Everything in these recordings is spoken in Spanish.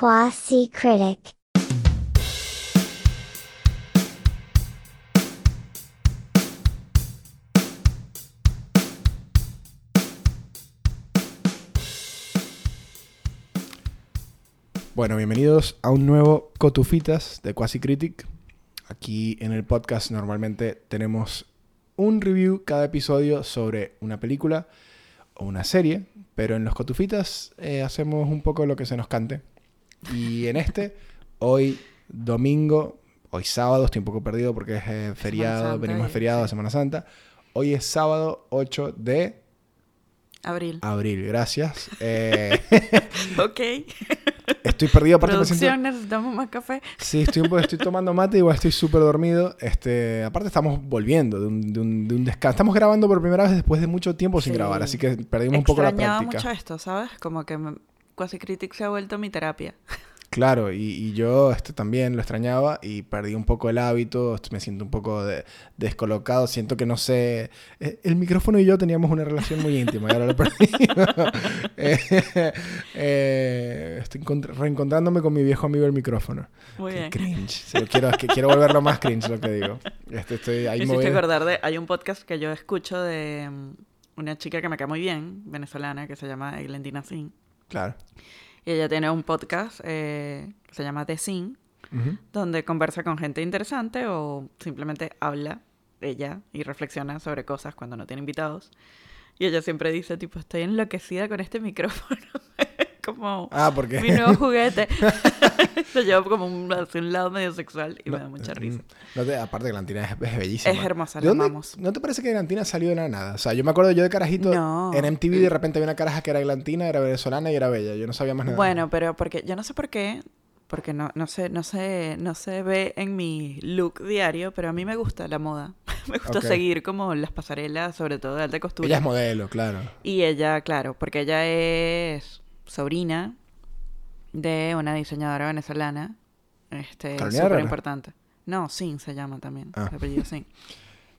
Quasi Critic. Bueno, bienvenidos a un nuevo Cotufitas de Quasi Critic. Aquí en el podcast normalmente tenemos un review cada episodio sobre una película o una serie, pero en los Cotufitas eh, hacemos un poco lo que se nos cante. Y en este, hoy domingo, hoy sábado, estoy un poco perdido porque es eh, feriado, Santa, venimos de y- feriado de. Semana Santa. Hoy es sábado 8 de Abril. abril, gracias. Eh, Ok. estoy perdido, aparte. Producción, necesitamos más café. Sí, estoy, tomando mate, igual estoy súper dormido. Este, aparte estamos volviendo de un, de, un, de un descanso. Estamos grabando por primera vez después de mucho tiempo sin Sí. grabar, así que perdimos un poco la práctica. mucho esto, ¿sabes? Como que me- Quasi Critic se ha vuelto mi terapia. Claro, y, y yo este, también lo extrañaba y perdí un poco el hábito, me siento un poco de- descolocado, siento que no sé... eh, El micrófono y yo teníamos una relación muy íntima y ahora lo perdí. Eh, eh, estoy encont- reencontrándome con mi viejo amigo el micrófono. Muy Qué bien. cringe. Lo quiero, que quiero volverlo más cringe lo que digo. Este, estoy ahí Me acordar de... Hay un podcast que yo escucho de mm, una chica que me cae muy bien, venezolana, que se llama Eglentina Sin. Claro. Y ella tiene un podcast eh, que se llama The Sin, donde conversa con gente interesante o simplemente habla ella y reflexiona sobre cosas cuando no tiene invitados. Y ella siempre dice, tipo, estoy enloquecida con este micrófono. Como Ah, porque... mi nuevo juguete. Lo llevo como un, hacia un lado medio sexual y me da mucha risa. mm, No te- aparte Glantina es, es bellísima. Es hermosa, ¿De la amamos. ¿No te parece que Glantina salió de la nada? O sea, yo me acuerdo yo de carajito No. en MTV de repente había una caraja que era Glantina, era venezolana y era bella. Yo no sabía más nada. Bueno, pero porque yo no sé por qué, porque no, no sé, no sé, no se ve en mi look diario, pero a mí me gusta la moda. me gusta seguir como las pasarelas, sobre todo de alta costura. Ella es modelo, claro. Y ella, claro, porque ella es sobrina de una diseñadora venezolana, este, súper importante. No, Sin se llama también, Ah. apellido Sin.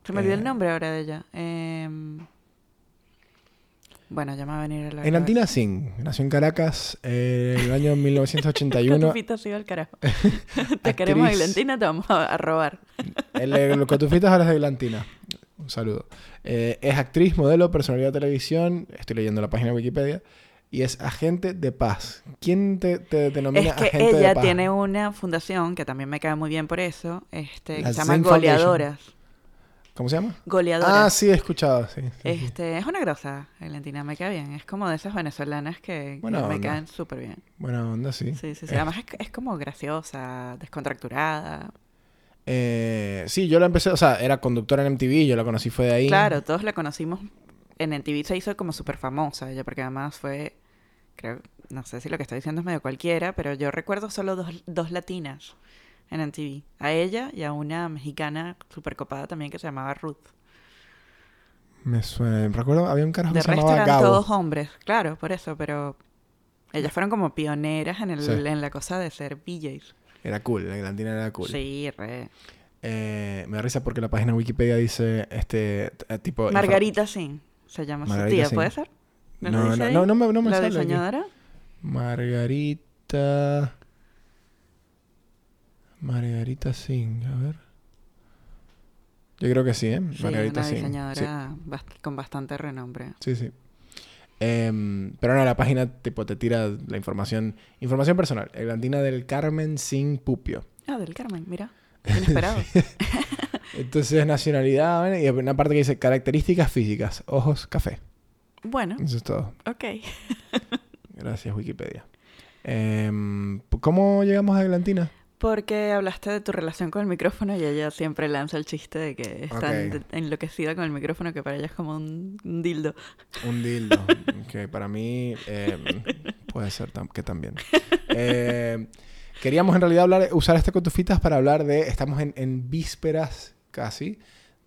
Se me olvidó Eh. el nombre ahora de ella. Em, bueno, ya me va a venir a la Glantina Singh nació en Caracas eh, en el año 1981. Cotufita sigue al carajo. te queremos, Actriz. Glentina, te vamos a, robar. El, el, cotufitas ahora es de Glantina. Un saludo. Eh, es actriz, modelo, personalidad de televisión. Estoy leyendo la página de Wikipedia. Y es agente de paz. ¿Quién te, te denomina Es que agente de ella paz? tiene una fundación que también me cae muy bien por eso, este, que se llama. Goleadoras. ¿Cómo se llama? Goleadoras. Ah, sí, he escuchado. Sí, sí, sí. Este, es una grosa, Valentina, me cae bien. Es como de esas venezolanas que, me caen súper bien. Buena onda, sí. Sí, sí, sí. Eh, Además es, es como graciosa, descontracturada. eh, sí, yo la empecé, o sea, era conductora en MTV, yo la conocí fue de ahí. Claro, todos la conocimos. En el TV se hizo como súper famosa ella, porque además fue, creo, no sé si lo que estoy diciendo es medio cualquiera, pero yo recuerdo solo dos, dos latinas en MTV. A ella y a una mexicana súper copada también que se llamaba Ruth. Me suena. Recuerdo, había un carajo De que se resto llamaba eran Gabo. todos hombres, claro, por eso, pero ellas fueron como pioneras en, el, Sí. en la cosa de ser VJs. Era cool, la Glantina era cool. Sí, re. Eh, me da risa porque la página Wikipedia dice, este, t- tipo... Margarita Sin se llama su Margarita tía, Singh. ¿puede ser? No, no, no, no me, no me ¿La sale aquí. diseñadora? Margarita... Margarita Singh, a ver. Yo creo que sí, ¿eh? Sí, Margarita una Singh. diseñadora bast- con bastante renombre. Sí, sí. Em, pero no, la página tipo te tira la información, información personal. Glantina del Carmen Singh Pupio. Ah, del Carmen, mira. Inesperado. Entonces, nacionalidad, bueno, y una parte que dice características físicas, ojos, café. bueno, Eso es todo. ok. Gracias, Wikipedia. Em, ¿Cómo llegamos a Glantina? Porque hablaste de tu relación con el micrófono y ella siempre lanza el chiste de que está enloquecida con el micrófono, que para ella es como un, un dildo. Un dildo, que para mí em, puede ser tam- que también. Em, queríamos en realidad hablar, usar este cotufitas para hablar de, estamos en, en vísperas casi,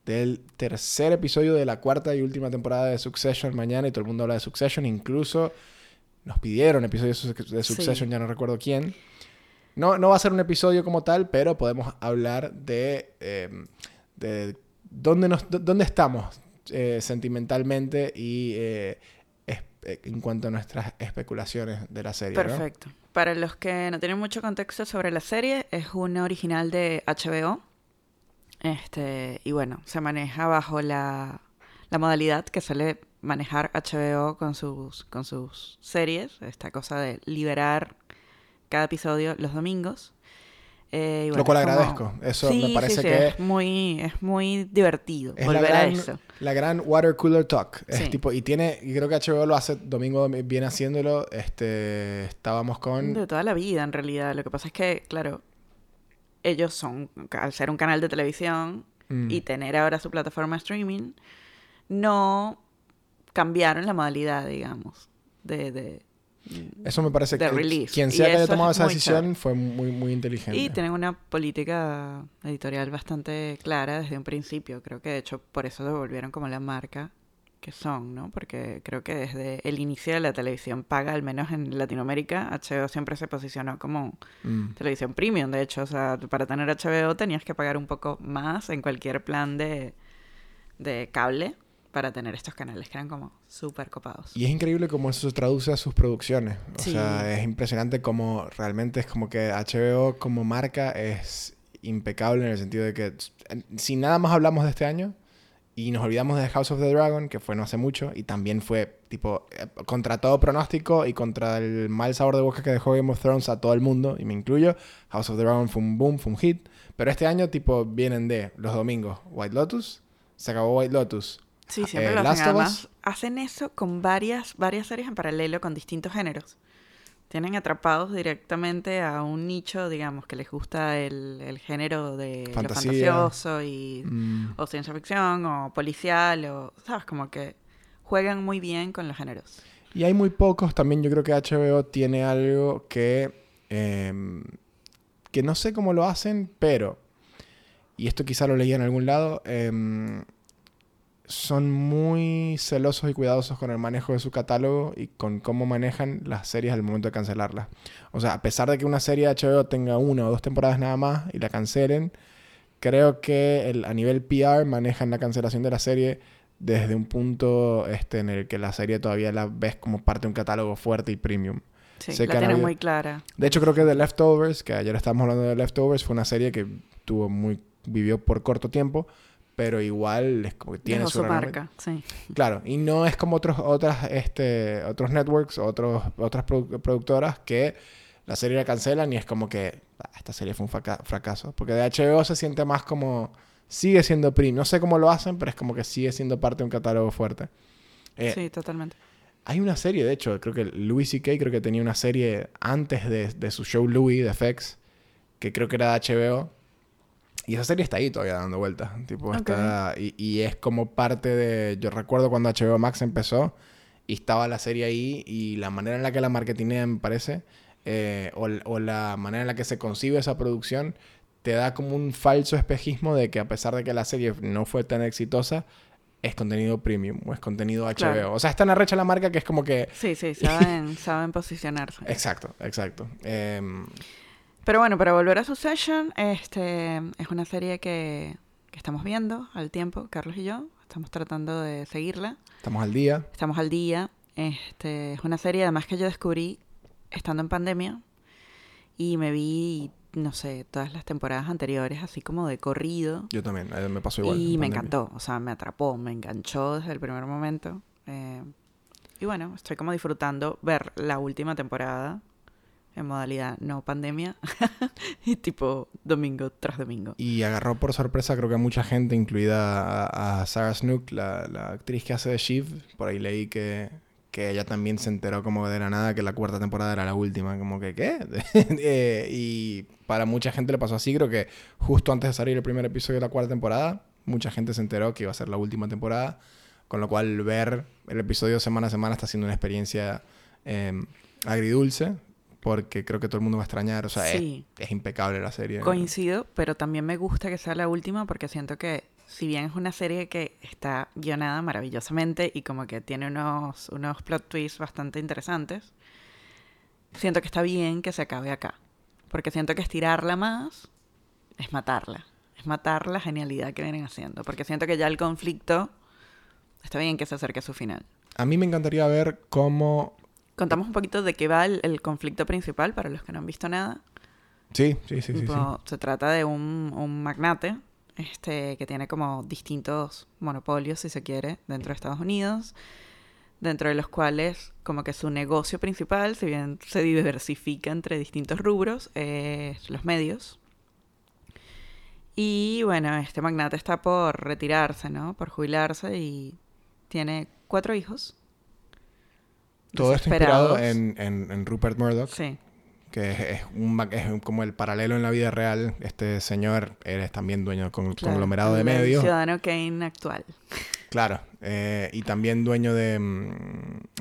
del tercer episodio de la cuarta y última temporada de Succession mañana y todo el mundo habla de Succession, incluso nos pidieron episodios de Sí. Succession, ya no recuerdo quién. No, no va a ser un episodio como tal, pero podemos hablar de, em, de dónde, nos, dó- dónde estamos eh, sentimentalmente y eh, eh, en cuanto a nuestras especulaciones de la serie. ¿no? Perfecto. para los que no tienen mucho contexto sobre la serie, es una original de HBO. Este, y bueno, se maneja bajo la, la modalidad que suele manejar HBO con sus, con sus series, esta cosa de liberar cada episodio los domingos. Eh, Lo cual como- agradezco. Eso Sí, me parece sí, sí, que es muy, es muy divertido es volver a eso. la gran water cooler talk. Es tipo, y tiene, y creo que HBO lo hace, Domingo viene haciéndolo. Este, estábamos con. De toda la vida, en realidad. Lo que pasa es que, claro, ellos son, al ser un canal de televisión Mm. y tener ahora su plataforma streaming, no cambiaron la modalidad, digamos, de... de Eso me parece de que release. quien Y sea que haya tomado es esa decisión fue muy, muy inteligente. y tienen una política editorial bastante clara desde un principio. Creo que de hecho por eso se volvieron como la marca que son, ¿no? Porque creo que desde el inicio de la televisión paga, al menos en Latinoamérica, HBO siempre se posicionó como Mm. televisión premium, de hecho. O sea, para tener HBO tenías que pagar un poco más en cualquier plan de, de cable para tener estos canales que eran como súper copados. Y es increíble cómo eso se traduce a sus producciones. O Sí. sea, es impresionante cómo realmente es como que HBO como marca es impecable en el sentido de que si nada más hablamos de este año y nos olvidamos de House of the Dragon, que fue no hace mucho, y también fue tipo eh, contra todo pronóstico y contra el mal sabor de boca que dejó Game of Thrones a todo el mundo, y me incluyo, House of the Dragon fue un boom, fue un hit, pero este año tipo vienen de los domingos White Lotus, se acabó White Lotus, Sí, siempre Eh, lo Last hacen. Además, hacen eso con varias, varias series en paralelo con distintos géneros. Tienen atrapados directamente a un nicho, digamos, que les gusta el, el género de lo Fantasía. fantasioso y Mm. o ciencia ficción o policial o sabes como que juegan muy bien con los géneros. Y hay muy pocos, también yo creo que HBO tiene algo que, em, que no sé cómo lo hacen, pero, y esto quizá lo leí en algún lado, em, son muy celosos y cuidadosos con el manejo de su catálogo y con cómo manejan las series al momento de cancelarlas. O sea, a pesar de que una serie de HBO tenga una o dos temporadas nada más y la cancelen, creo que el- a nivel PR manejan la cancelación de la serie desde un punto este, en el que la serie todavía la ves como parte de un catálogo fuerte y premium. Sí, Sé la tienen habido- muy clara. De hecho, creo que The Leftovers, que ayer estábamos hablando de Leftovers, fue una serie que tuvo muy vivió por corto tiempo, pero igual es como que tiene Dejó su marca, sí. Claro, y no es como otros otras este otros networks, otros otras produ- productoras que la serie la cancelan y es como que "Ah, esta serie fue un fraca- fracaso, porque de HBO se siente más como sigue siendo premium, no sé cómo lo hacen, pero es como que sigue siendo parte de un catálogo fuerte. Eh, sí, totalmente. hay una serie, de hecho, creo que Louis C.K. creo que tenía una serie antes de, de su show Louis de FX, que creo que era de HBO. Y esa serie está ahí todavía dando vueltas. Tipo, está, y, y es como parte de... Yo recuerdo cuando HBO Max empezó y estaba la serie ahí y la manera en la que la marketinea, me parece, eh, o, o la manera en la que se concibe esa producción, te da como un falso espejismo de que a pesar de que la serie no fue tan exitosa, es contenido premium o es contenido HBO. Claro. O sea, es tan arrecha la marca que es como que... Sí, sí, saben, saben posicionarse. Exacto, exacto. Em, Pero bueno, para volver a Succession, este es una serie que, que estamos viendo al tiempo, Carlos y yo. Estamos tratando de seguirla. estamos al día. Estamos al día. Este, es una serie además que yo descubrí estando en pandemia. Y me vi, no sé, todas las temporadas anteriores, así como de corrido. Yo también, eh, me pasó igual. y me pandemia. encantó, o sea, me atrapó, me enganchó desde el primer momento. Eh, y bueno, estoy como disfrutando ver la última temporada en modalidad no pandemia y tipo domingo tras domingo. Y agarró por sorpresa, creo que a mucha gente, incluida a, Sarah Snook, la, la actriz que hace de Shiv. Por ahí leí que, que ella también se enteró como de la nada que la cuarta temporada era la última. Como que, ¿qué? Eh, y para mucha gente le pasó así. Creo que justo antes de salir el primer episodio de la cuarta temporada, mucha gente se enteró que iba a ser la última temporada. Con lo cual, ver el episodio semana a semana está siendo una experiencia eh, agridulce. Porque creo que todo el mundo va a extrañar. O sea, es- Sí. es, impecable la serie. Coincido, pero también me gusta que sea la última porque siento que si bien es una serie que está guionada maravillosamente y como que tiene unos, unos plot twists bastante interesantes, siento que está bien que se acabe acá. Porque siento que estirarla más es matarla. Es matar la genialidad que vienen haciendo. Porque siento que ya el conflicto está bien que se acerque a su final. A mí me encantaría ver cómo Contamos un poquito de qué va el, el conflicto principal para los que no han visto nada. Sí, sí, sí, sí. Se trata de un, un magnate este, que tiene como distintos monopolios, si se quiere, dentro de Estados Unidos, dentro de los cuales como que su negocio principal, si bien se diversifica entre distintos rubros, es los medios. Y bueno, este magnate está por retirarse, ¿no? Por jubilarse y tiene cuatro hijos. Todo esto inspirado en, en, en Rupert Murdoch, Sí, que es, es un, es como el paralelo en la vida real. Este señor es también dueño de con, claro, conglomerado de medios. Ciudadano Kane actual. Claro, eh, y también dueño de... mm,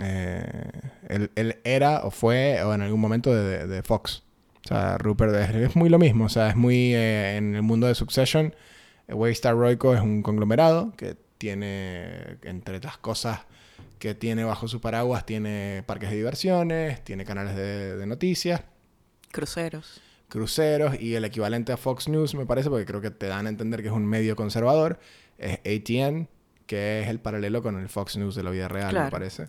eh, él, él era o fue o en algún momento de, Fox. O sea, Rupert es, es muy lo mismo. O sea, es muy eh, en el mundo de Succession. eh, Waystar Royco es un conglomerado que tiene, entre las cosas que tiene bajo su paraguas, tiene parques de diversiones, tiene canales de, de noticias, Cruceros. cruceros y el equivalente a Fox News, me parece, porque creo que te dan a entender que es un medio conservador, es ATN, que es el paralelo con el Fox News de la vida real, me parece.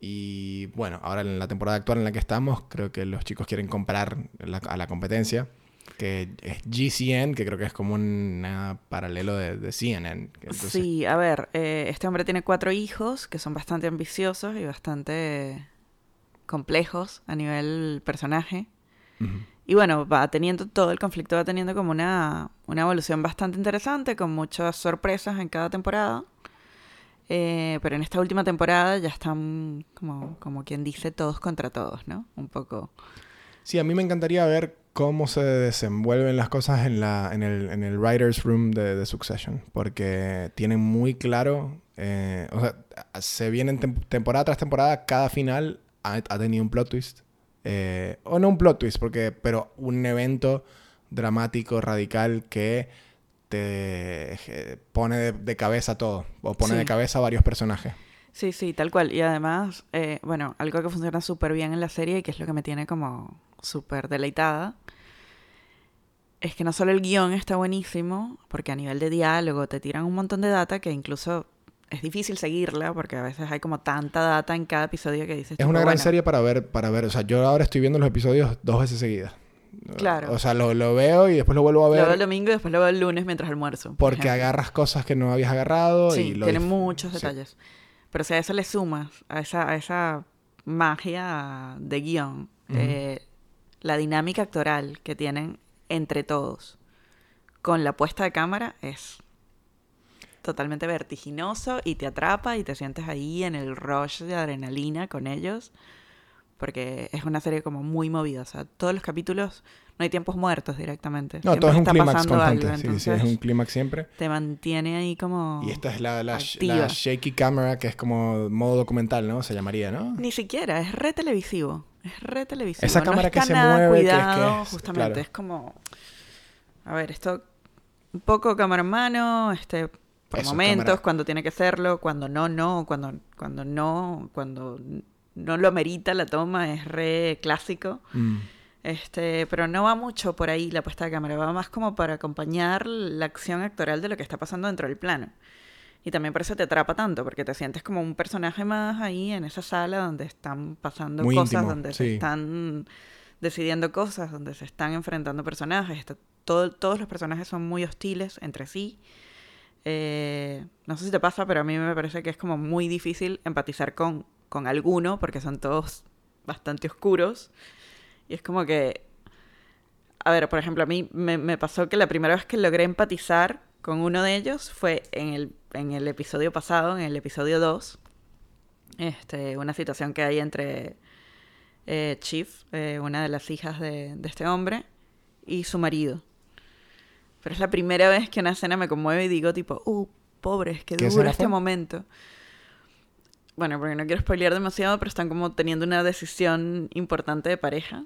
Y bueno, ahora en la temporada actual en la que estamos, creo que los chicos quieren comprar la- a la competencia, que es GCN, que creo que es como un paralelo de, de CNN. entonces- Sí, a ver, eh, este hombre tiene cuatro hijos que son bastante ambiciosos y bastante complejos a nivel personaje. Y bueno, va teniendo todo el conflicto, va teniendo como una, una evolución bastante interesante, con muchas sorpresas en cada temporada. Eh, pero en esta última temporada ya están, como, como quien dice, todos contra todos, ¿no? Un poco. Sí, a mí me encantaría ver cómo se desenvuelven las cosas en, la, en, el, en el writer's room de, de Succession, porque tienen muy claro, eh, o sea, se vienen tem- temporada tras temporada, cada final ha, ha tenido un plot twist, eh, o no un plot twist, porque, pero un evento dramático, radical, que te eh, pone de, de cabeza todo, o pone Sí. de cabeza a varios personajes. Sí, sí, tal cual. Y además, eh, bueno, algo que funciona súper bien en la serie y que es lo que me tiene como súper deleitada, es que no solo el guion está buenísimo, porque a nivel de diálogo te tiran un montón de data que incluso es difícil seguirla, porque a veces hay como tanta data en cada episodio que dices... Es tipo, una gran bueno, serie para ver, para ver. O sea, yo ahora estoy viendo los episodios dos veces seguidas. Claro. O sea, lo, lo veo y después lo vuelvo a Lo ver veo el domingo y después lo veo el lunes mientras almuerzo. por porque ejemplo. agarras cosas que no habías agarrado Sí, y lo tiene muchos sí. Pero si a eso le sumas, a esa, a esa magia de guion, eh, la dinámica actoral que tienen entre todos con la puesta de cámara es totalmente vertiginoso y te atrapa y te sientes ahí en el rush de adrenalina con ellos. Porque es una serie como muy movida. O sea, todos los capítulos no hay tiempos muertos directamente. No, Siempre todo es un clímax constante. algo, sí, sí, es un clímax siempre. Te mantiene ahí como... Y esta es la, la, shaky camera, que es como modo documental, ¿no? Se llamaría, ¿no? Ni siquiera, es re televisivo. Es re televisivo. Esa no cámara que se nada mueve, que es que cuidado, es- justamente. claro. Es como. A ver, esto. Un poco cámara en mano, este. Por Eso, momentos, cámara. cuando tiene que serlo, cuando no, no, cuando, cuando no, cuando no lo amerita la toma, es re clásico. Mm. Este, pero no va mucho por ahí la puesta de cámara, va más como para acompañar la acción actoral de lo que está pasando dentro del plano. Y también por eso te atrapa tanto, porque te sientes como un personaje más ahí en esa sala donde están pasando Muy cosas, íntimo, donde se están decidiendo cosas, donde se están enfrentando personajes. Está- todo- todos los personajes son muy hostiles entre sí. Eh, no sé si te pasa, pero a mí me parece que es como muy difícil empatizar con, con alguno, porque son todos bastante oscuros. Y es como que a ver, por ejemplo, a mí me, me pasó que la primera vez que logré empatizar con uno de ellos fue en el, en el episodio pasado, en el episodio 2. Este, una situación que hay entre eh, Chief, eh, una de las hijas de, de este hombre, y su marido. Pero es la primera vez que una escena me conmueve y digo tipo, uh, pobre, es que ¿Qué dura escena este fue? momento. Bueno, porque no quiero spoilear demasiado, pero están como teniendo una decisión importante de pareja.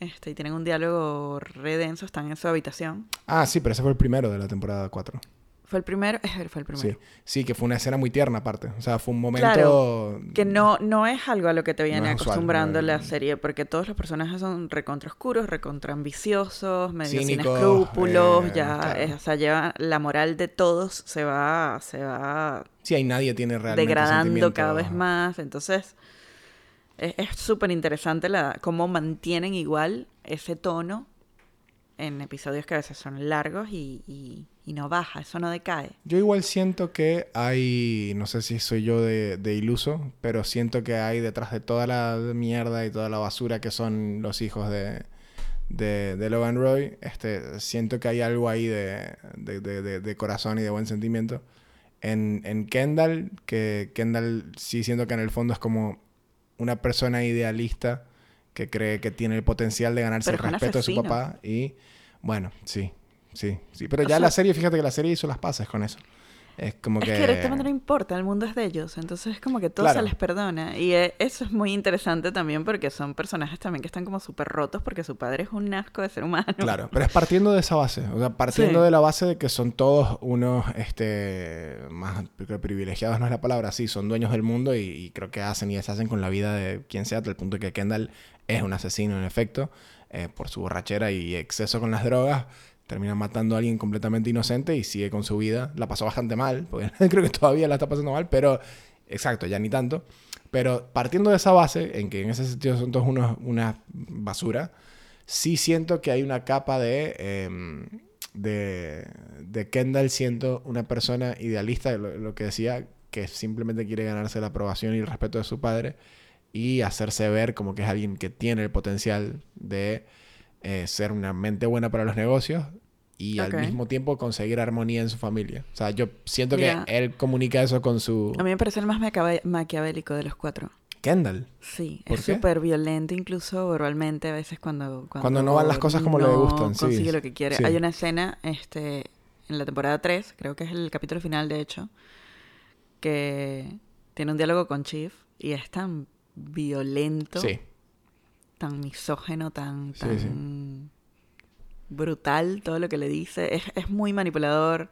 Este, y tienen un diálogo re denso, están en su habitación. Ah, sí, pero ese fue el primero de la temporada 4. Fue el primero, fue el primero. Sí. sí, que fue una escena muy tierna aparte. O sea, fue un momento... Claro, Que no, no es algo a lo que te viene usual, acostumbrando no la serie, porque todos los personajes son recontra oscuros, recontra ambiciosos, medio sin escrúpulos, eh, ya, claro. eh, o sea, lleva, la moral de todos se va, se va Sí, ahí nadie tiene realmente degradando cada vez más, entonces Es súper interesante la, cómo mantienen igual ese tono en episodios que a veces son largos y, y- y no baja, eso no decae. Yo igual siento que hay, no sé si soy yo de, de iluso, pero siento que hay detrás de toda la mierda y toda la basura que son los hijos de, de, de Logan Roy, este, siento que hay algo ahí de, de, corazón y de buen sentimiento. En, en Kendall, que Kendall sí siento que en el fondo es como una persona idealista que cree que tiene el potencial de ganarse Pero el respeto de su papá y bueno, sí, sí, sí. Pero O ya sea- la serie, fíjate que la serie hizo las paces con eso. Es como Es que... que directamente no importa, el mundo es de ellos, entonces es como que todo Claro. se les perdona. Y eh, eso es muy interesante también porque son personajes también que están como súper rotos porque su padre es un asco de ser humano. Claro, pero es partiendo de esa base. O sea, partiendo Sí. de la base de que son todos unos, este, más que privilegiados no es la palabra, sí, son dueños del mundo y, y creo que hacen y deshacen con la vida de quien sea, hasta el punto que Kendall es un asesino en efecto, eh, por su borrachera y exceso con las drogas. Termina matando a alguien completamente inocente y sigue con su vida. La pasó bastante mal, porque creo que todavía la está pasando mal, pero exacto, ya ni tanto. Pero partiendo de esa base, en que en ese sentido son todos unos, una basura, sí siento que hay una capa de, em, de, de Kendall siendo una persona idealista, lo, lo que decía, que simplemente quiere ganarse la aprobación y el respeto de su padre y hacerse ver como que es alguien que tiene el potencial de eh, ser una mente buena para los negocios y al mismo tiempo conseguir armonía en su familia. O sea, yo siento que él comunica eso con su... A mí me parece el más maquiavélico de los cuatro. Kendall. Sí, ¿Por es súper violento incluso verbalmente a veces cuando... Cuando no van las cosas como le gustan, sí. consigue lo que quiere. Sí. Hay una escena este, en la temporada 3, creo que es el capítulo final de hecho, que tiene un diálogo con Chief y es tan violento, Sí. tan misógeno, tan, Sí, tan sí. brutal todo lo que le dice. Es, es muy manipulador.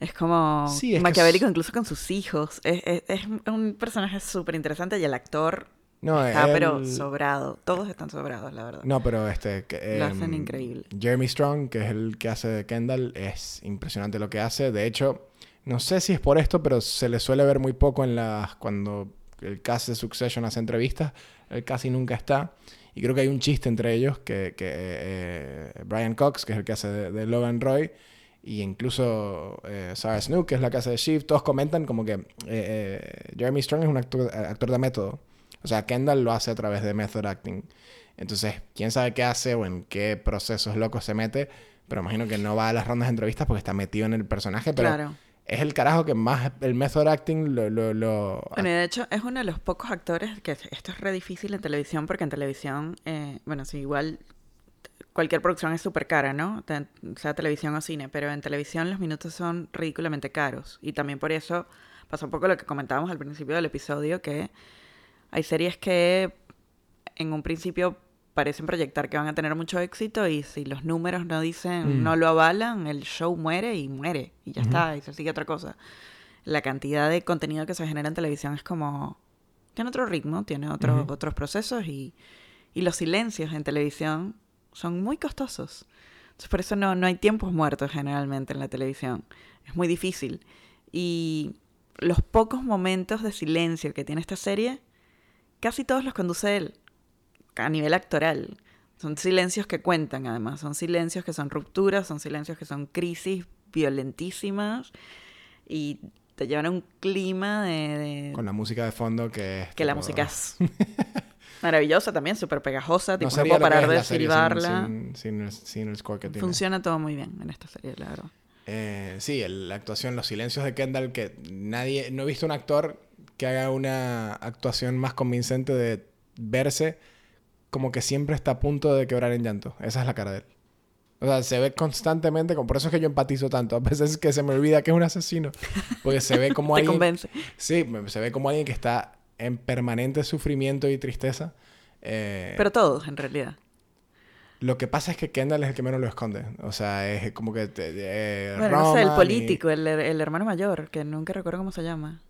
Es como Sí, es maquiavélico es- incluso con sus hijos. Es, es- un personaje súper interesante y el actor No, está pero él- sobrado. Todos están sobrados, la verdad. No, pero este... que, Lo hacen em, increíble. Jeremy Strong, que es el que hace de Kendall, es impresionante lo que hace. De hecho, no sé si es por esto, pero se le suele ver muy poco en las... Cuando el cast de Succession hace entrevistas, él casi nunca está. Y creo que hay un chiste entre ellos, que, que eh, Brian Cox, que es el que hace de, Logan Roy, y incluso eh, Sarah Snook, que es la que hace de Shiv, todos comentan como que eh, eh, Jeremy Strong es un actor, actor de método. O sea, Kendall lo hace a través de method acting. Entonces, quién sabe qué hace o en qué procesos locos se mete, pero imagino que no va a las rondas de entrevistas porque está metido en el personaje, pero Claro. Es el carajo que más el method acting lo... lo, lo- Bueno, y de hecho es uno de los pocos actores que esto es re difícil en televisión porque en televisión, eh, bueno, sí, igual cualquier producción es súper cara, ¿no? Sea televisión o cine, pero en televisión los minutos son ridículamente caros. Y también por eso pasa un poco lo que comentábamos al principio del episodio, que hay series que en un principio parecen proyectar que van a tener mucho éxito y si los números no dicen, Mm. no lo avalan, el show muere y muere y ya está, y se sigue otra cosa. La cantidad de contenido que se genera en televisión es como... Tiene otro ritmo, tiene otro- otros procesos y, y los silencios en televisión son muy costosos. Entonces por eso no, no hay tiempos muertos generalmente en la televisión. Es muy difícil. Y los pocos momentos de silencio que tiene esta serie, casi todos los conduce él, a nivel actoral. Son silencios que cuentan, además. Son silencios que son rupturas, son silencios que son crisis violentísimas y te llevan a un clima de... de- Con la música de fondo que es... que la música es maravillosa también, súper pegajosa, tipo, No puedo parar de silbarla. Sin, sin el, sin el score que tiene. Funciona todo muy bien en esta serie, la verdad. Eh, sí, el- la actuación, los silencios de Kendall, que nadie, no he visto un actor que haga una actuación más convincente de verse como que siempre está a punto de quebrar en llanto. Esa es la cara de él. O sea, se ve constantemente, como por eso es que yo empatizo tanto. A veces que se me olvida que es un asesino. Porque se ve como alguien... convence. Sí, se ve como alguien que está en permanente sufrimiento y tristeza. Eh, Pero todos, en realidad. lo que pasa es que Kendall es el que menos lo esconde. O sea, es como que... eh, Bueno, no sé, el Roman y- político, el, el hermano mayor, que nunca recuerdo cómo se llama.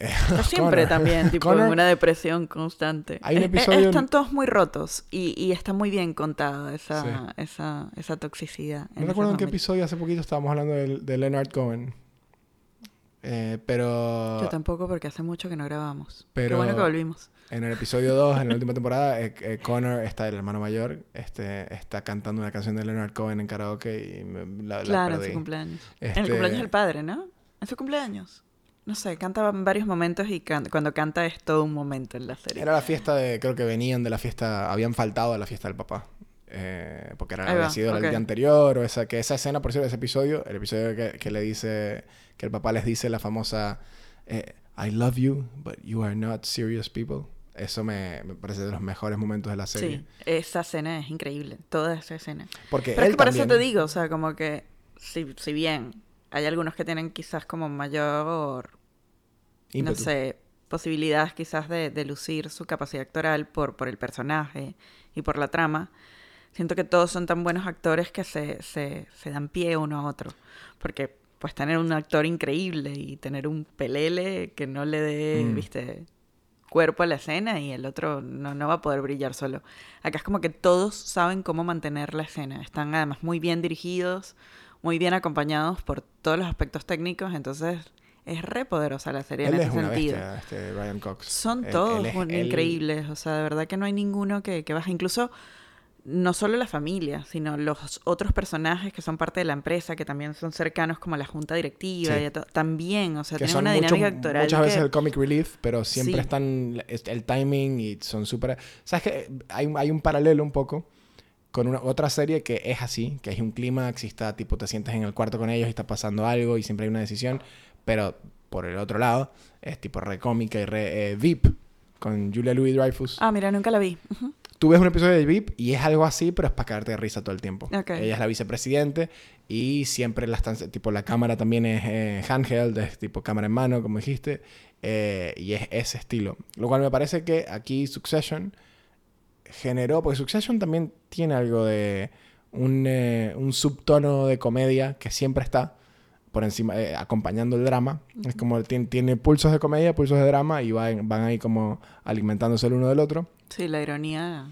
Siempre Connor. también, tipo, Connor. en una depresión constante. Hay un Eh, eh, episodio- Están todos muy rotos y, y está muy bien contada esa, Sí. esa, esa toxicidad. No recuerdo en qué episodio hace poquito estábamos hablando de, de Leonard Cohen. Eh, pero... Yo tampoco porque hace mucho que no grabamos. Qué Pero- bueno que volvimos. En el episodio 2, en la última temporada, eh, eh, Connor está el hermano mayor, este, está cantando una canción de Leonard Cohen en karaoke y me- la, la Claro, en su cumpleaños. En Este- el cumpleaños del padre, ¿no? En su cumpleaños. No sé, canta en varios momentos y can- cuando canta es todo un momento en la serie. Era la fiesta de, creo que venían de la fiesta, habían faltado a la fiesta del papá. Eh, porque era, había sido ok. el día anterior, o esa, que esa escena, por cierto, ese episodio, el episodio que, que le dice, que el papá les dice la famosa, eh, I love you, but you are not serious people. Eso me, me parece de los mejores momentos de la serie. Sí, esa escena es increíble, toda esa escena. Porque Pero es que por eso te digo, o sea, como que si, si bien hay algunos que tienen quizás como mayor, no ímpetu. sé, posibilidades quizás de, de lucir su capacidad actoral por, por el personaje y por la trama, siento que todos son tan buenos actores que se, se, se dan pie uno a otro. Porque pues tener un actor increíble y tener un pelele que no le dé, Mm. viste, cuerpo a la escena y el otro no, no va a poder brillar solo. Acá es como que todos saben cómo mantener la escena. Están además muy bien dirigidos, muy bien acompañados por todos los aspectos técnicos, entonces es re poderosa la serie Él en es ese una sentido. bestia, este Ryan Cox. Son Él- todos él es- increíbles, o sea, de verdad que no hay ninguno que, que baje. Incluso no solo la familia, sino los otros personajes que son parte de la empresa, que también son cercanos como a la junta directiva Sí. y también, o sea, que tienen una mucho- dinámica actoral muchas veces que- el comic relief, pero siempre Sí. están es- el timing y son súper... ¿Sabes qué? Hay, hay un paralelo un poco con una, otra serie que es así, que hay un clímax y está tipo te sientes en el cuarto con ellos y está pasando algo y siempre hay una decisión, pero por el otro lado es tipo re cómica y re eh, VIP con Julia Louis Dreyfus. Ah, mira, nunca la vi. Ujú. Tú ves un episodio de VIP y es algo así, pero es para caerte de risa todo el tiempo. Ella es la vicepresidente y siempre la están, tipo la cámara también es eh, handheld, es tipo cámara en mano, como dijiste, eh, y es ese estilo. Lo cual me parece que aquí Succession generó, porque Succession también tiene algo de un, un subtono de comedia que siempre está por encima, eh, acompañando el drama. Es como tiene, tiene pulsos de comedia, pulsos de drama y van, van ahí como alimentándose el uno del otro. Sí, la ironía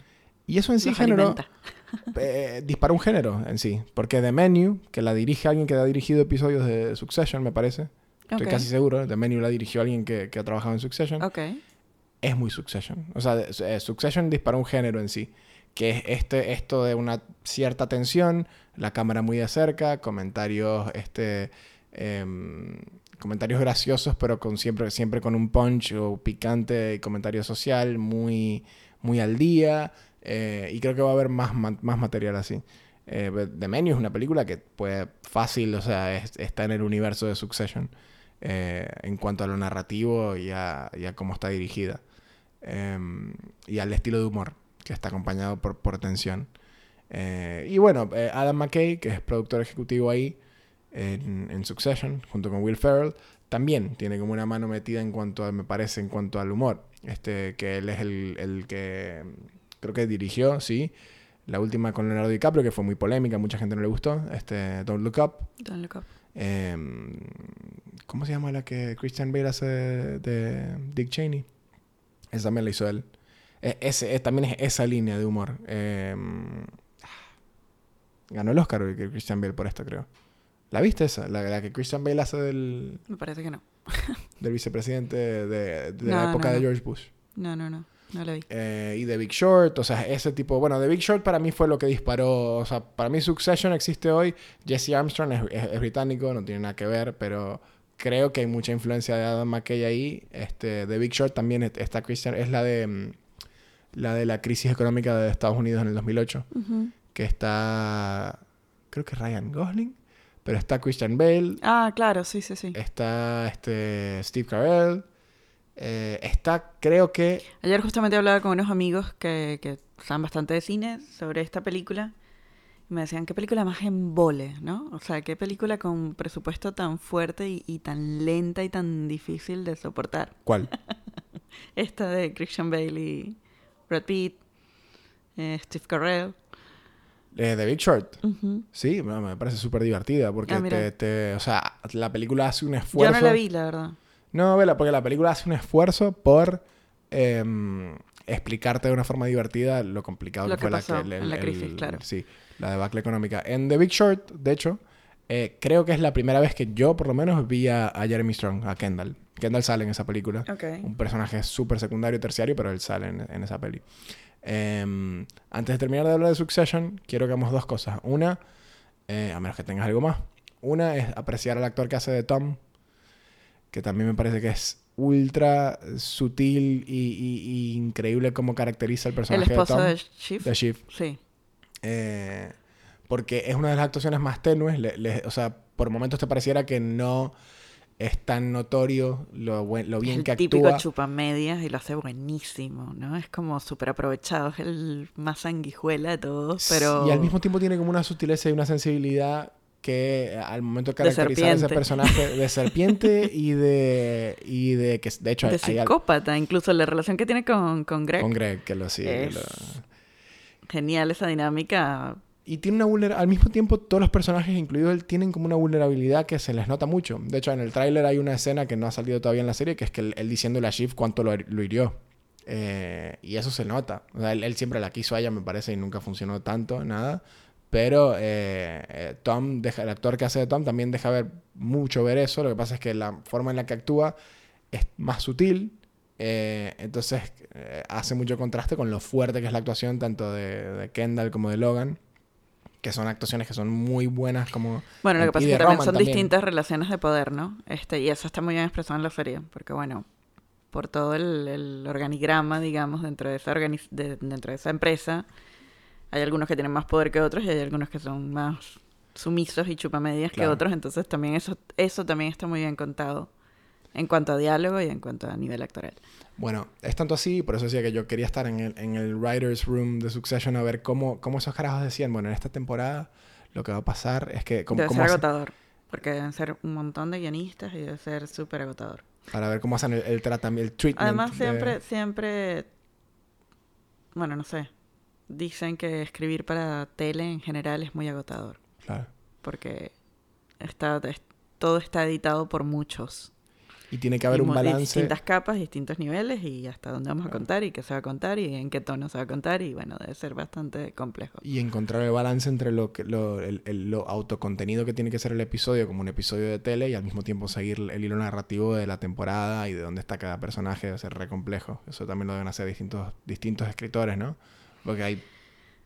Y eso en sí generó, eh, disparó un género en sí. Porque The Menu, que la dirige alguien que ha dirigido episodios de Succession, me parece. Estoy Ok. casi seguro. The Menu la dirigió alguien que, que ha trabajado en Succession. Ok. Es muy Succession. O sea, eh, Succession disparó un género en sí. Que es este, esto de una cierta tensión, la cámara muy de cerca, comentarios, este, em, comentarios graciosos, pero con siempre, siempre con un punch o picante y comentario social muy, muy al día. eh, y creo que va a haber más, más material así. Eh, The Menu es una película que puede fácil, o sea, es- está en el universo de Succession eh, en cuanto a lo narrativo y a, y a cómo está dirigida. Em, y al estilo de humor, que está acompañado por, por tensión. Eh, y bueno, eh, Adam McKay, que es productor ejecutivo ahí en, en Succession, junto con Will Ferrell, también tiene como una mano metida en cuanto a, me parece, en cuanto al humor. Este, que él es el, el que creo que dirigió, sí. La última con Leonardo DiCaprio, que fue muy polémica, mucha gente no le gustó. Este, Don't Look Up. Don't look up. Em, ¿Cómo se llama la que Christian Bale hace de, de Dick Cheney? Esa también la hizo él. Ese, también es esa línea de humor. Em, ganó el Oscar Christian Bale por esto, creo. ¿La viste esa? La, la que Christian Bale hace del, Me parece que no. del vicepresidente de, de la época no, de. George Bush. No, no, no. No la vi. Eh, y The Big Short, o sea, ese tipo, bueno, The Big Short para mí fue lo que disparó, o sea, para mí Succession existe hoy, Jesse Armstrong es, es- es británico, no tiene nada que ver, pero creo que hay mucha influencia de Adam McKay ahí, este, The Big Short también es- está Christian, es la de, mm, la de la crisis económica de Estados Unidos en el 2008, Ujú. que está, creo que Ryan Gosling, pero está Christian Bale, Ah, claro, sí, sí, sí. está este, Steve Carell, eh, está, creo que... Ayer justamente hablaba con unos amigos que, que saben bastante de cine sobre esta película. Y me decían, qué película más embole, ¿no? O sea, qué película con presupuesto tan fuerte y, y tan lenta y tan difícil de soportar. ¿Cuál? Esta de Christian Bale y Brad Pitt, eh, Steve Carell. Eh, The Big Short. Sí, me me parece súper divertida porque Ah, te, te- o sea, la película hace un Yo esfuerzo. no la vi, la verdad. No, vela, porque la película hace un esfuerzo por em, explicarte de una forma divertida lo complicado Lo que que fue pasó la, que- en la crisis, claro. Sí, la debacle económica. En The Big Short, de hecho, eh, creo que es la primera vez que yo, por lo menos, vi a, a Jeremy Strong, a Kendall, Kendall sale en esa película. Un personaje súper secundario, terciario, pero él sale en, en esa peli. Em, antes de terminar de hablar de Succession, quiero que hagamos dos cosas. Una, eh, a menos que tengas algo más. Una es apreciar al actor que hace de Tom, que también me parece que es ultra sutil y, y- y increíble cómo caracteriza el El personaje esposo de Tom. de Chief. de Shiv. Sí. Eh, porque es una de las actuaciones más tenues. le- le- o sea, por momentos te pareciera que no es tan notorio lo, buen- lo bien el que típico actúa. chupamedias y lo hace buenísimo, ¿no? Es como súper aprovechado, es el más sanguijuela de todos, pero... Y al mismo tiempo tiene como una sutileza y una sensibilidad que eh, al momento de caracterizar a ese personaje de serpiente y de y de que de hecho de hay psicópata, incluso la relación que tiene con, con Greg. con Greg que lo sigue Es- lo- Genial esa dinámica. Y tiene una vulnerabilidad al mismo tiempo todos los personajes incluido él tienen como una vulnerabilidad que se les nota mucho. De hecho en el tráiler hay una escena que no ha salido todavía en la serie que es que él, él diciéndole a Shiv cuánto lo, lo hirió. Eh, y eso se nota. O sea, él, él siempre la quiso a ella me parece y nunca funcionó tanto nada. Pero eh, eh, Tom deja, el actor que hace de Tom también deja ver mucho ver eso. Lo que pasa es que la forma en la que actúa es más sutil. Eh, entonces eh, hace mucho contraste con lo fuerte que es la actuación tanto de, de Kendall como de Logan que son actuaciones que son muy buenas como Bueno, lo que pasa es que también Roman son también. distintas relaciones de poder, ¿no? Este, y eso está muy bien expresado en la serie, porque bueno, por todo el, el organigrama, digamos, dentro de esa organi- de- dentro de esa empresa, hay algunos que tienen más poder que otros y hay algunos que son más sumisos y chupamedias Claro. que otros, entonces también eso, eso también está muy bien contado en cuanto a diálogo y en cuanto a nivel actoral. Bueno, es tanto así, por eso decía que yo quería estar en el, en el writer's room de Succession a ver cómo, cómo esos carajos decían, bueno, en esta temporada lo que va a pasar es que... Cómo, Debe cómo ser hace- agotador, porque deben ser un montón de guionistas y debe ser súper agotador. para ver cómo hacen el, el tratamiento, el treatment. Además, de- siempre, siempre, bueno, no sé, dicen que escribir para tele en general es muy agotador, Claro. porque está, es- todo está editado por muchos. Y tiene que haber Y un balance. distintas capas, distintos niveles, y hasta dónde vamos a contar, y qué se va a contar, y en qué tono se va a contar, y bueno, debe ser bastante complejo. Y encontrar el balance entre lo, que, lo, el, el- lo autocontenido que tiene que ser el episodio como un episodio de tele y al mismo tiempo seguir el hilo narrativo de la temporada y de dónde está cada personaje debe ser re complejo. Eso también lo deben hacer distintos, distintos escritores, ¿no? Porque hay,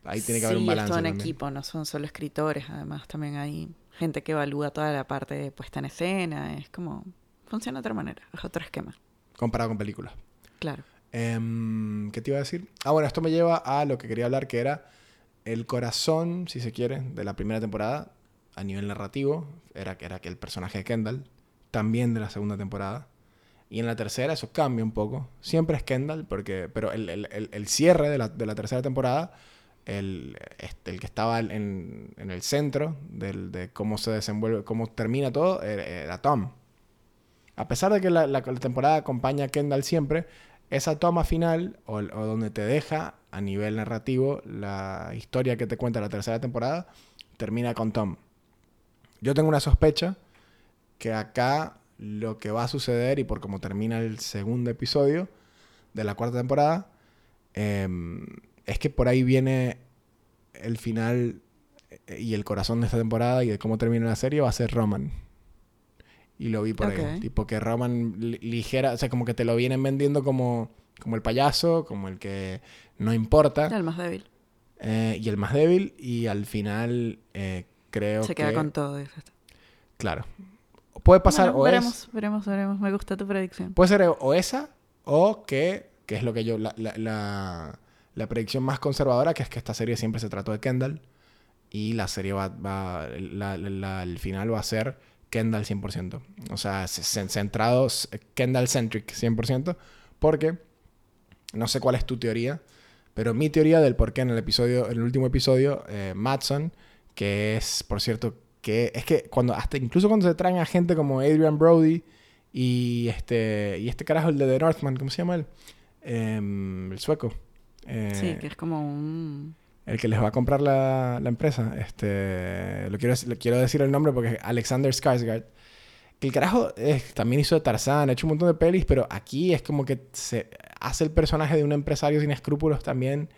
ahí tiene que haber un balance. también. equipo, no son solo escritores, además también hay gente que evalúa toda la parte de puesta en escena, es como, funciona de otra manera, es otro esquema, Comparado con películas. claro. Em, ¿Qué te iba a decir? Ah, bueno, esto me lleva a lo que quería hablar, que era el corazón, si se quiere, de la primera temporada a nivel narrativo. Era, era que el personaje de Kendall, también de la segunda temporada. Y en la tercera eso cambia un poco. Siempre es Kendall, porque, pero el, el- el- el cierre de la, de la tercera temporada, el, este, el que estaba en, en el centro del- de cómo se desenvuelve, cómo termina todo, era Tom. A pesar de que la, temporada acompaña a Kendall siempre, esa toma final, o, o donde te deja a nivel narrativo la historia que te cuenta la tercera temporada, termina con Tom. Yo tengo una sospecha que acá lo que va a suceder, y por cómo termina el segundo episodio de la cuarta temporada, em, es que por ahí viene el final eh, y el corazón de esta temporada y de cómo termina la serie va a ser Roman. Y lo vi por ahí. Tipo que Roman li- ligera, o sea, como que te lo vienen vendiendo como, como el payaso, como el que no importa. El más débil. eh, y el más débil. Y al final eh, creo Se que... queda con todo. Claro. Puede pasar Bueno, o veremos, es... veremos, veremos. Me gusta tu predicción. Puede ser o esa o que, que es lo que yo... La, la, la, la predicción más conservadora, que es que esta serie siempre se trató de Kendall. Y la serie va... va la- el final va a ser Kendall 100%. O sea, c- c- centrado... Kendall-centric 100%. Porque... No sé cuál es tu teoría. Pero mi teoría del por qué en el episodio... En el último episodio... Eh. Que es, por cierto... Que es que cuando... Hasta incluso cuando se traen a gente como Adrian Brody... Y este, y este carajo, el de The Northman, ¿cómo se llama él? Em, el sueco. Eh, sí, que es como un... El que les va a comprar la, la empresa. Este, lo quiero, le quiero decir el nombre porque es Alexander Skarsgård. Que el carajo es- también hizo de Tarzán, ha hecho un montón de pelis, pero aquí es como que se hace el personaje de un empresario sin escrúpulos también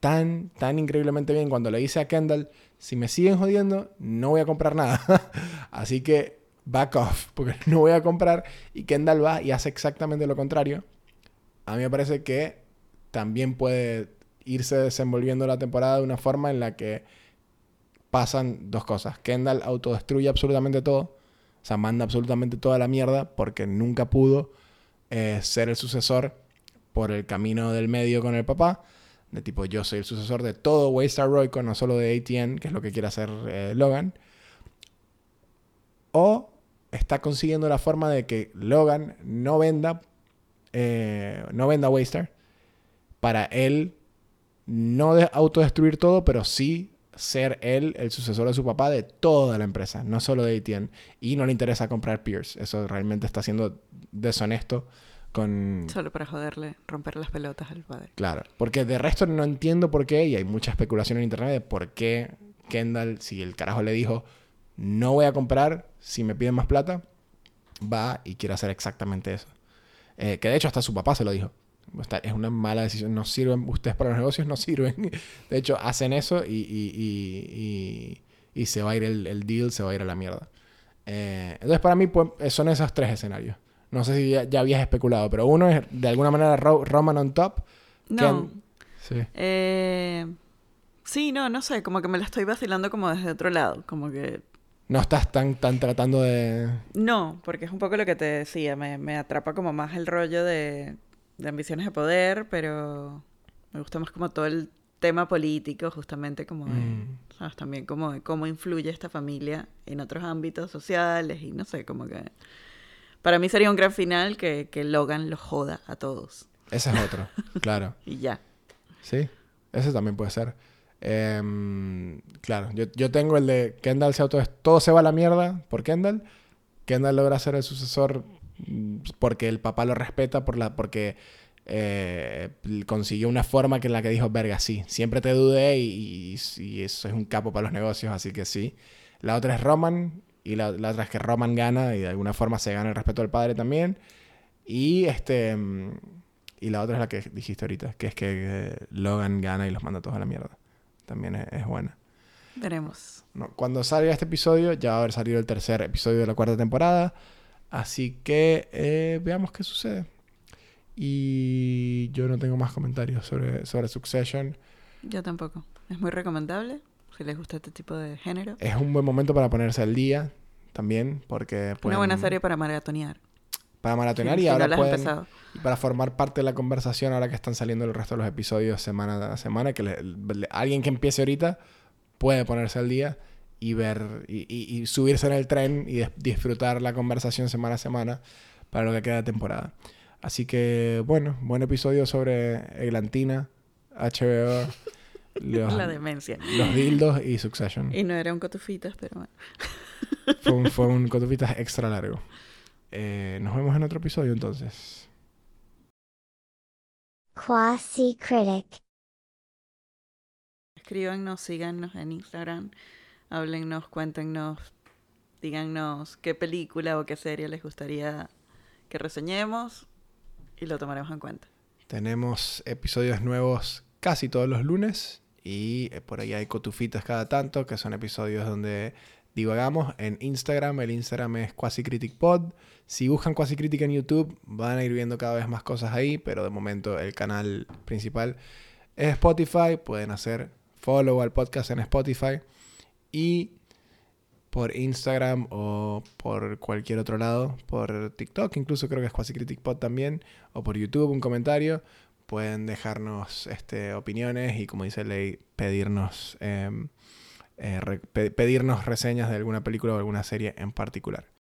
tan, tan increíblemente bien. Cuando le dice a Kendall, si me siguen jodiendo, no voy a comprar nada. Así que back off, porque no voy a comprar. Y Kendall va y hace exactamente lo contrario. A mí me parece que también puede irse desenvolviendo la temporada de una forma en la que pasan dos cosas. Kendall autodestruye absolutamente todo. O sea, manda absolutamente toda la mierda porque nunca pudo eh, ser el sucesor por el camino del medio con el papá. De tipo, yo soy el sucesor de todo Waystar Royco, no solo de ATN, que es lo que quiere hacer eh, Logan. O está consiguiendo la forma de que Logan no venda, eh, no venda Waystar para él no de autodestruir todo, pero sí ser él el sucesor de su papá de toda la empresa, no solo de ATN. Y no le interesa comprar Pierce. Eso realmente está siendo deshonesto con... Solo para joderle, romper las pelotas al padre. Claro, porque de resto no entiendo por qué, y hay mucha especulación en internet de por qué Kendall, si el carajo le dijo, no voy a comprar si me piden más plata, va y quiere hacer exactamente eso. Eh, que de hecho hasta su papá se lo dijo. Es una mala decisión. No sirven, ustedes para los negocios no sirven. De hecho, hacen eso y, y- y- y- se va a ir el, el deal, se va a ir a la mierda. Eh, entonces, para mí, pues, son esos tres escenarios. No sé si ya, ya habías especulado, pero uno es de alguna manera Ro- Roman on top. No. Sí. Eh, sí, no, no sé, como que me la estoy vacilando como desde otro lado, como que... No estás tan, tan tratando de. No, porque es un poco lo que te decía, me, me atrapa como más el rollo de, de ambiciones de poder, pero me gusta más como todo el tema político, justamente como de, Mm. ¿sabes? También como de cómo influye esta familia en otros ámbitos sociales y no sé, como que... Para mí sería un gran final que, que Logan los joda a todos Ese es otro, claro. y ya. Sí, ese también puede ser. Em, claro, yo, yo tengo el de Kendall se auto... Todo se va a la mierda por Kendall. Kendall logra ser el sucesor porque el papá lo respeta, por la, porque eh, consiguió una forma que en la que dijo, verga, sí, siempre te dudé y, y- y eso es un capo para los negocios, así que sí. La otra es Roman y la, la otra es que Roman gana y de alguna forma se gana el respeto del padre también. Y este... mm, y la otra es la que dijiste ahorita, que es que eh, Logan gana y los manda todos a la mierda. También es, es buena. Veremos. No, cuando salga este episodio, ya va a haber salido el tercer episodio de la cuarta temporada. Así que eh, veamos qué sucede. Y yo no tengo más comentarios sobre, sobre Succession. Yo tampoco. Es muy recomendable si les gusta este tipo de género. Es un buen momento para ponerse al día también, porque Una pueden- buena serie para maratonear. para maratonear si- y si no ahora has pueden, y para formar parte de la conversación ahora que están saliendo el resto de los episodios semana a semana, que le- le- alguien que empiece ahorita puede ponerse al día y ver y, y- y subirse en el tren y disfrutar la conversación semana a semana para lo que queda de temporada. Así que bueno, buen episodio sobre Eglantina, HBO, los, La demencia. los dildos y Succession. Y no era un cotufitas, pero bueno. Fue un, fue un cotufitas extra largo. Eh, nos vemos en otro episodio entonces. Quasi Critic. Escríbanos, síganos en Instagram, háblennos, cuéntenos, díganos qué película o qué serie les gustaría que reseñemos y lo tomaremos en cuenta. Tenemos episodios nuevos casi todos los lunes y eh, por ahí hay cotufitas cada tanto, que son episodios donde divagamos en Instagram. El Instagram es QuasiCriticPod. Si buscan QuasiCritic en YouTube, van a ir viendo cada vez más cosas ahí, pero de momento el canal principal es Spotify. Pueden hacer follow al podcast en Spotify y por Instagram o por cualquier otro lado, por TikTok, incluso creo que es QuasiCriticPod también, o por YouTube un comentario. Pueden dejarnos este, opiniones y, como dice Ley, pedirnos, em, eh, pedirnos reseñas de alguna película o alguna serie en particular.